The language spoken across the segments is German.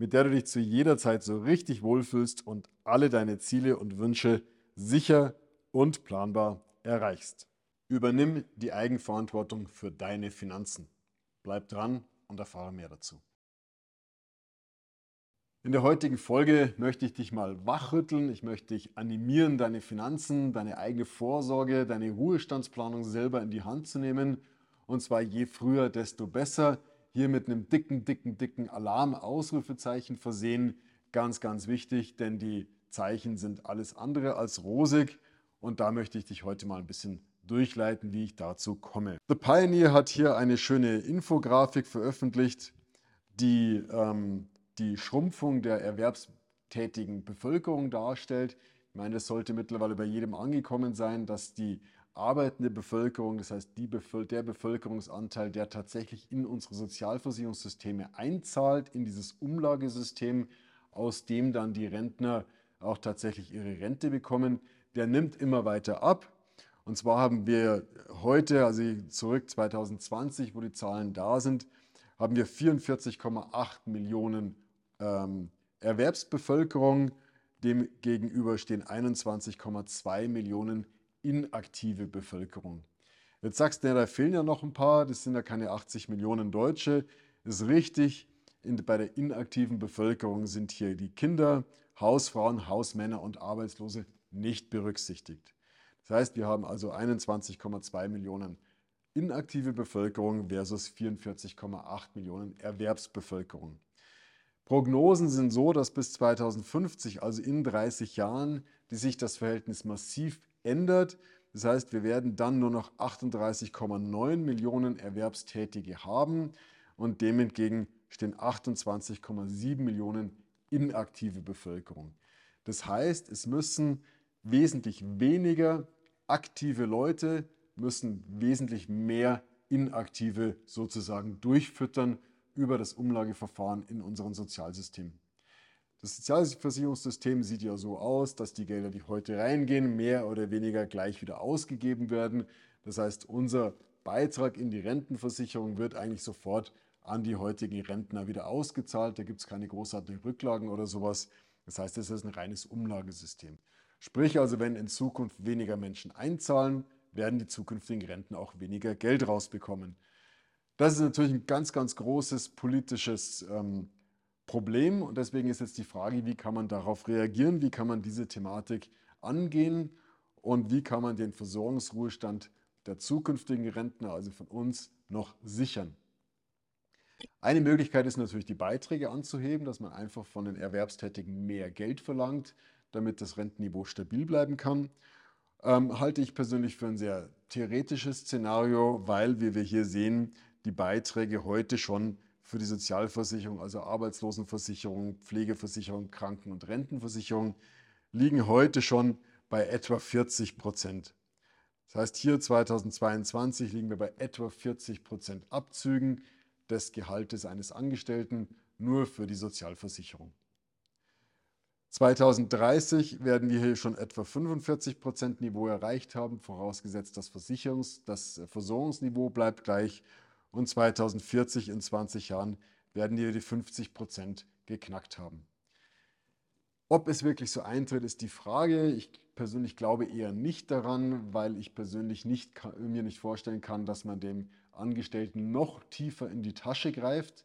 mit der du dich zu jeder Zeit so richtig wohlfühlst und alle deine Ziele und Wünsche sicher und planbar erreichst. Übernimm die Eigenverantwortung für deine Finanzen. Bleib dran und erfahre mehr dazu. In der heutigen Folge möchte ich dich mal wachrütteln, ich möchte dich animieren, deine Finanzen, deine eigene Vorsorge, deine Ruhestandsplanung selber in die Hand zu nehmen. Und zwar je früher, desto besser hier mit einem dicken, dicken, dicken Alarm-Ausrufezeichen versehen. Ganz, ganz wichtig, denn die Zeichen sind alles andere als rosig. Und da möchte ich dich heute mal ein bisschen durchleiten, wie ich dazu komme. The Pioneer hat hier eine schöne Infografik veröffentlicht, die ähm, die Schrumpfung der erwerbstätigen Bevölkerung darstellt. Ich meine, es sollte mittlerweile bei jedem angekommen sein, dass die arbeitende Bevölkerung, das heißt die der Bevölkerungsanteil, der tatsächlich in unsere Sozialversicherungssysteme einzahlt, in dieses Umlagesystem, aus dem dann die Rentner auch tatsächlich ihre Rente bekommen, der nimmt immer weiter ab. Und zwar haben wir heute, also zurück 2020, wo die Zahlen da sind, haben wir 44,8 Millionen ähm, Erwerbsbevölkerung. Dem gegenüber stehen 21,2 Millionen inaktive Bevölkerung. Jetzt sagst du, ja, da fehlen ja noch ein paar, das sind ja keine 80 Millionen Deutsche. Ist richtig, in, bei der inaktiven Bevölkerung sind hier die Kinder, Hausfrauen, Hausmänner und Arbeitslose nicht berücksichtigt. Das heißt, wir haben also 21,2 Millionen inaktive Bevölkerung versus 44,8 Millionen Erwerbsbevölkerung. Prognosen sind so, dass bis 2050, also in 30 Jahren, die sich das Verhältnis massiv ändert. Das heißt, wir werden dann nur noch 38,9 Millionen Erwerbstätige haben und dem entgegen stehen 28,7 Millionen inaktive Bevölkerung. Das heißt, es müssen wesentlich weniger aktive Leute, müssen wesentlich mehr inaktive sozusagen durchfüttern über das Umlageverfahren in unserem Sozialsystem. Das Sozialversicherungssystem sieht ja so aus, dass die Gelder, die heute reingehen, mehr oder weniger gleich wieder ausgegeben werden. Das heißt, unser Beitrag in die Rentenversicherung wird eigentlich sofort an die heutigen Rentner wieder ausgezahlt. Da gibt es keine großartigen Rücklagen oder sowas. Das heißt, es ist ein reines Umlagesystem. Sprich also, wenn in Zukunft weniger Menschen einzahlen, werden die zukünftigen Renten auch weniger Geld rausbekommen. Das ist natürlich ein ganz, ganz großes politisches ähm, Problem und deswegen ist jetzt die Frage, wie kann man darauf reagieren, wie kann man diese Thematik angehen und wie kann man den Versorgungsruhestand der zukünftigen Rentner, also von uns, noch sichern. Eine Möglichkeit ist natürlich, die Beiträge anzuheben, dass man einfach von den Erwerbstätigen mehr Geld verlangt, damit das Rentenniveau stabil bleiben kann. Ähm, halte ich persönlich für ein sehr theoretisches Szenario, weil, wie wir hier sehen, die Beiträge heute schon für die Sozialversicherung, also Arbeitslosenversicherung, Pflegeversicherung, Kranken- und Rentenversicherung, liegen heute schon bei etwa 40 Prozent. Das heißt, hier 2022 liegen wir bei etwa 40 Prozent Abzügen des Gehaltes eines Angestellten nur für die Sozialversicherung. 2030 werden wir hier schon etwa 45 Prozent Niveau erreicht haben, vorausgesetzt das, Versicherungs-, das Versorgungsniveau bleibt gleich und 2040 in 20 Jahren werden wir die 50 Prozent geknackt haben. Ob es wirklich so eintritt, ist die Frage. Ich persönlich glaube eher nicht daran, weil ich persönlich nicht, mir nicht vorstellen kann, dass man dem Angestellten noch tiefer in die Tasche greift.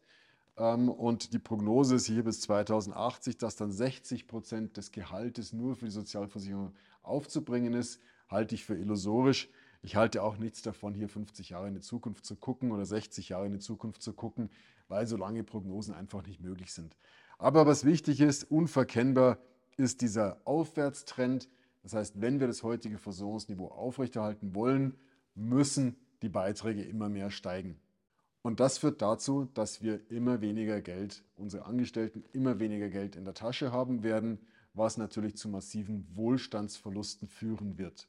Ähm, und die Prognose ist hier bis 2080, dass dann 60 Prozent des Gehaltes nur für die Sozialversicherung aufzubringen ist, halte ich für illusorisch. Ich halte auch nichts davon, hier 50 Jahre in die Zukunft zu gucken oder 60 Jahre in die Zukunft zu gucken, weil so lange Prognosen einfach nicht möglich sind. Aber was wichtig ist, unverkennbar ist dieser Aufwärtstrend. Das heißt, wenn wir das heutige Versorgungsniveau aufrechterhalten wollen, müssen die Beiträge immer mehr steigen. Und das führt dazu, dass wir immer weniger Geld, unsere Angestellten immer weniger Geld in der Tasche haben werden, was natürlich zu massiven Wohlstandsverlusten führen wird.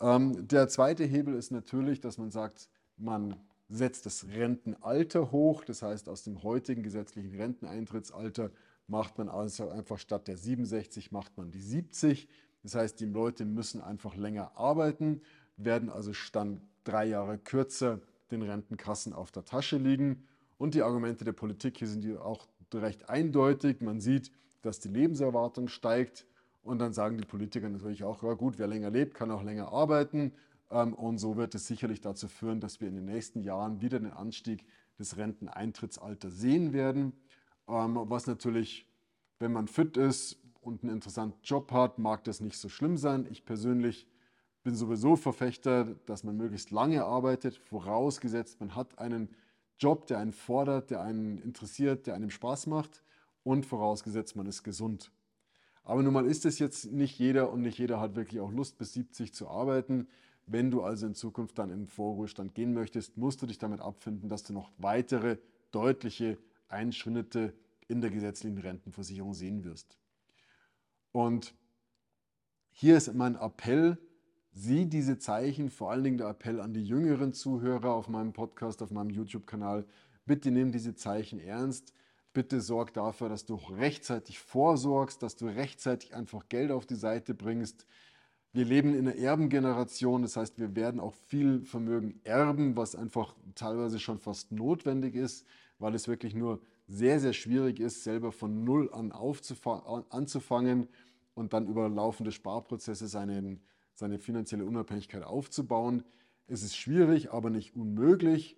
Ähm, der zweite Hebel ist natürlich, dass man sagt, man setzt das Rentenalter hoch. Das heißt, aus dem heutigen gesetzlichen Renteneintrittsalter macht man also einfach statt der 67 macht man die 70. Das heißt, die Leute müssen einfach länger arbeiten, werden also dann drei Jahre kürzer den Rentenkassen auf der Tasche liegen. Und die Argumente der Politik hier sind auch recht eindeutig. Man sieht, dass die Lebenserwartung steigt. Und dann sagen die Politiker natürlich auch, ja gut, wer länger lebt, kann auch länger arbeiten. Ähm, und so wird es sicherlich dazu führen, dass wir in den nächsten Jahren wieder den Anstieg des Renteneintrittsalters sehen werden. Ähm, was natürlich, wenn man fit ist und einen interessanten Job hat, mag das nicht so schlimm sein. Ich persönlich bin sowieso Verfechter, dass man möglichst lange arbeitet, vorausgesetzt, man hat einen Job, der einen fordert, der einen interessiert, der einem Spaß macht und vorausgesetzt, man ist gesund. Aber nun mal ist es jetzt nicht jeder und nicht jeder hat wirklich auch Lust, bis 70 zu arbeiten. Wenn du also in Zukunft dann in Vorruhestand gehen möchtest, musst du dich damit abfinden, dass du noch weitere deutliche Einschnitte in der gesetzlichen Rentenversicherung sehen wirst. Und hier ist mein Appell, sieh diese Zeichen, vor allen Dingen der Appell an die jüngeren Zuhörer auf meinem Podcast, auf meinem YouTube-Kanal. Bitte nimm diese Zeichen ernst. Bitte sorg dafür, dass du rechtzeitig vorsorgst, dass du rechtzeitig einfach Geld auf die Seite bringst. Wir leben in einer Erbengeneration, das heißt, wir werden auch viel Vermögen erben, was einfach teilweise schon fast notwendig ist, weil es wirklich nur sehr, sehr schwierig ist, selber von Null an anzufangen und dann über laufende Sparprozesse seinen seine finanzielle Unabhängigkeit aufzubauen. Es ist schwierig, aber nicht unmöglich.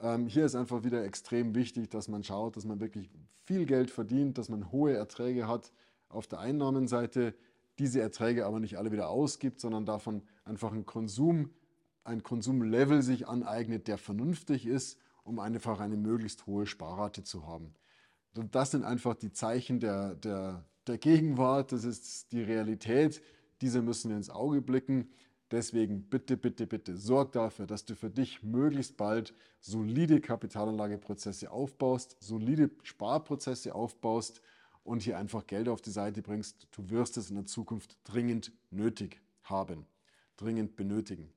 Ähm, hier ist einfach wieder extrem wichtig, dass man schaut, dass man wirklich viel Geld verdient, dass man hohe Erträge hat auf der Einnahmenseite, diese Erträge aber nicht alle wieder ausgibt, sondern davon einfach ein Konsum, ein Konsumlevel sich aneignet, der vernünftig ist, um einfach eine möglichst hohe Sparrate zu haben. Und das sind einfach die Zeichen der, der, der Gegenwart, das ist die Realität, diese müssen wir ins Auge blicken. Deswegen bitte, bitte, bitte sorg dafür, dass du für dich möglichst bald solide Kapitalanlageprozesse aufbaust, solide Sparprozesse aufbaust und hier einfach Geld auf die Seite bringst. Du wirst es in der Zukunft dringend nötig haben, dringend benötigen.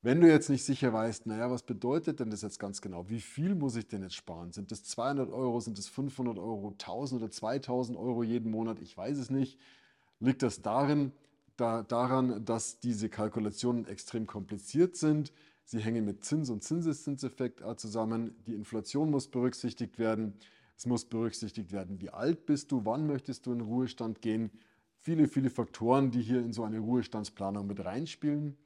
Wenn du jetzt nicht sicher weißt, naja, was bedeutet denn das jetzt ganz genau? Wie viel muss ich denn jetzt sparen? Sind das 200 Euro, sind das 500 Euro, 1000 oder 2000 Euro jeden Monat? Ich weiß es nicht liegt das darin, da, daran, dass diese Kalkulationen extrem kompliziert sind. Sie hängen mit Zins- und Zinseszinseffekt zusammen. Die Inflation muss berücksichtigt werden. Es muss berücksichtigt werden, wie alt bist du, wann möchtest du in Ruhestand gehen. Viele, viele Faktoren, die hier in so eine Ruhestandsplanung mit reinspielen.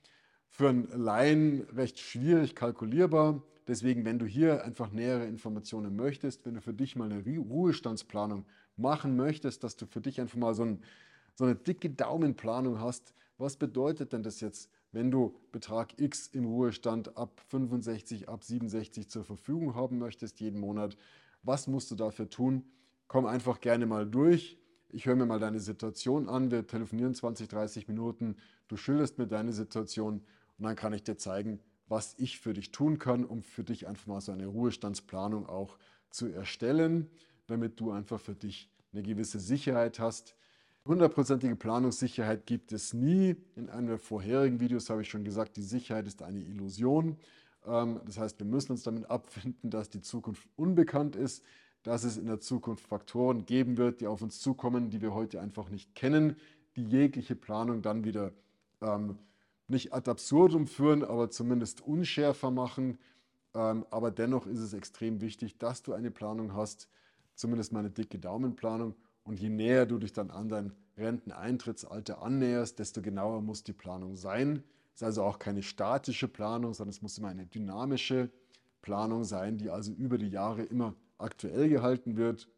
Für einen Laien recht schwierig kalkulierbar. Deswegen, wenn du hier einfach nähere Informationen möchtest, wenn du für dich mal eine Ruhestandsplanung machen möchtest, dass du für dich einfach mal so ein so eine dicke Daumenplanung hast, was bedeutet denn das jetzt, wenn du Betrag X im Ruhestand ab 65, ab 67 zur Verfügung haben möchtest jeden Monat? Was musst du dafür tun? Komm einfach gerne mal durch. Ich höre mir mal deine Situation an. Wir telefonieren 20, 30 Minuten. Du schilderst mir deine Situation und dann kann ich dir zeigen, was ich für dich tun kann, um für dich einfach mal so eine Ruhestandsplanung auch zu erstellen, damit du einfach für dich eine gewisse Sicherheit hast, Hundertprozentige Planungssicherheit gibt es nie. In einem der vorherigen Videos habe ich schon gesagt, die Sicherheit ist eine Illusion. Ähm, das heißt, wir müssen uns damit abfinden, dass die Zukunft unbekannt ist, dass es in der Zukunft Faktoren geben wird, die auf uns zukommen, die wir heute einfach nicht kennen, die jegliche Planung dann wieder ähm, nicht ad absurdum führen, aber zumindest unschärfer machen. Ähm, aber dennoch ist es extrem wichtig, dass du eine Planung hast, zumindest meine dicke Daumenplanung, und je näher du dich dann an dein Renteneintrittsalter annäherst, desto genauer muss die Planung sein. Es ist also auch keine statische Planung, sondern es muss immer eine dynamische Planung sein, die also über die Jahre immer aktuell gehalten wird.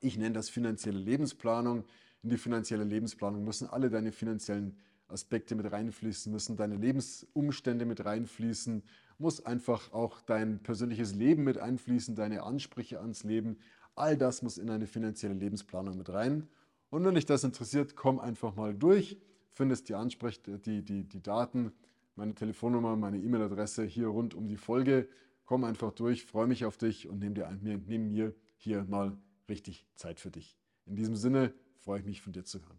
Ich nenne das finanzielle Lebensplanung. In die finanzielle Lebensplanung müssen alle deine finanziellen Aspekte mit reinfließen, müssen deine Lebensumstände mit reinfließen, muss einfach auch dein persönliches Leben mit einfließen, deine Ansprüche ans Leben, All das muss in eine finanzielle Lebensplanung mit rein. Und wenn dich das interessiert, komm einfach mal durch, findest die Ansprech die, die, die Daten, meine Telefonnummer, meine E-Mail-Adresse hier rund um die Folge komm einfach durch, freue mich auf dich und nimm dir neben mir hier mal richtig Zeit für dich. In diesem Sinne freue ich mich von dir zu hören.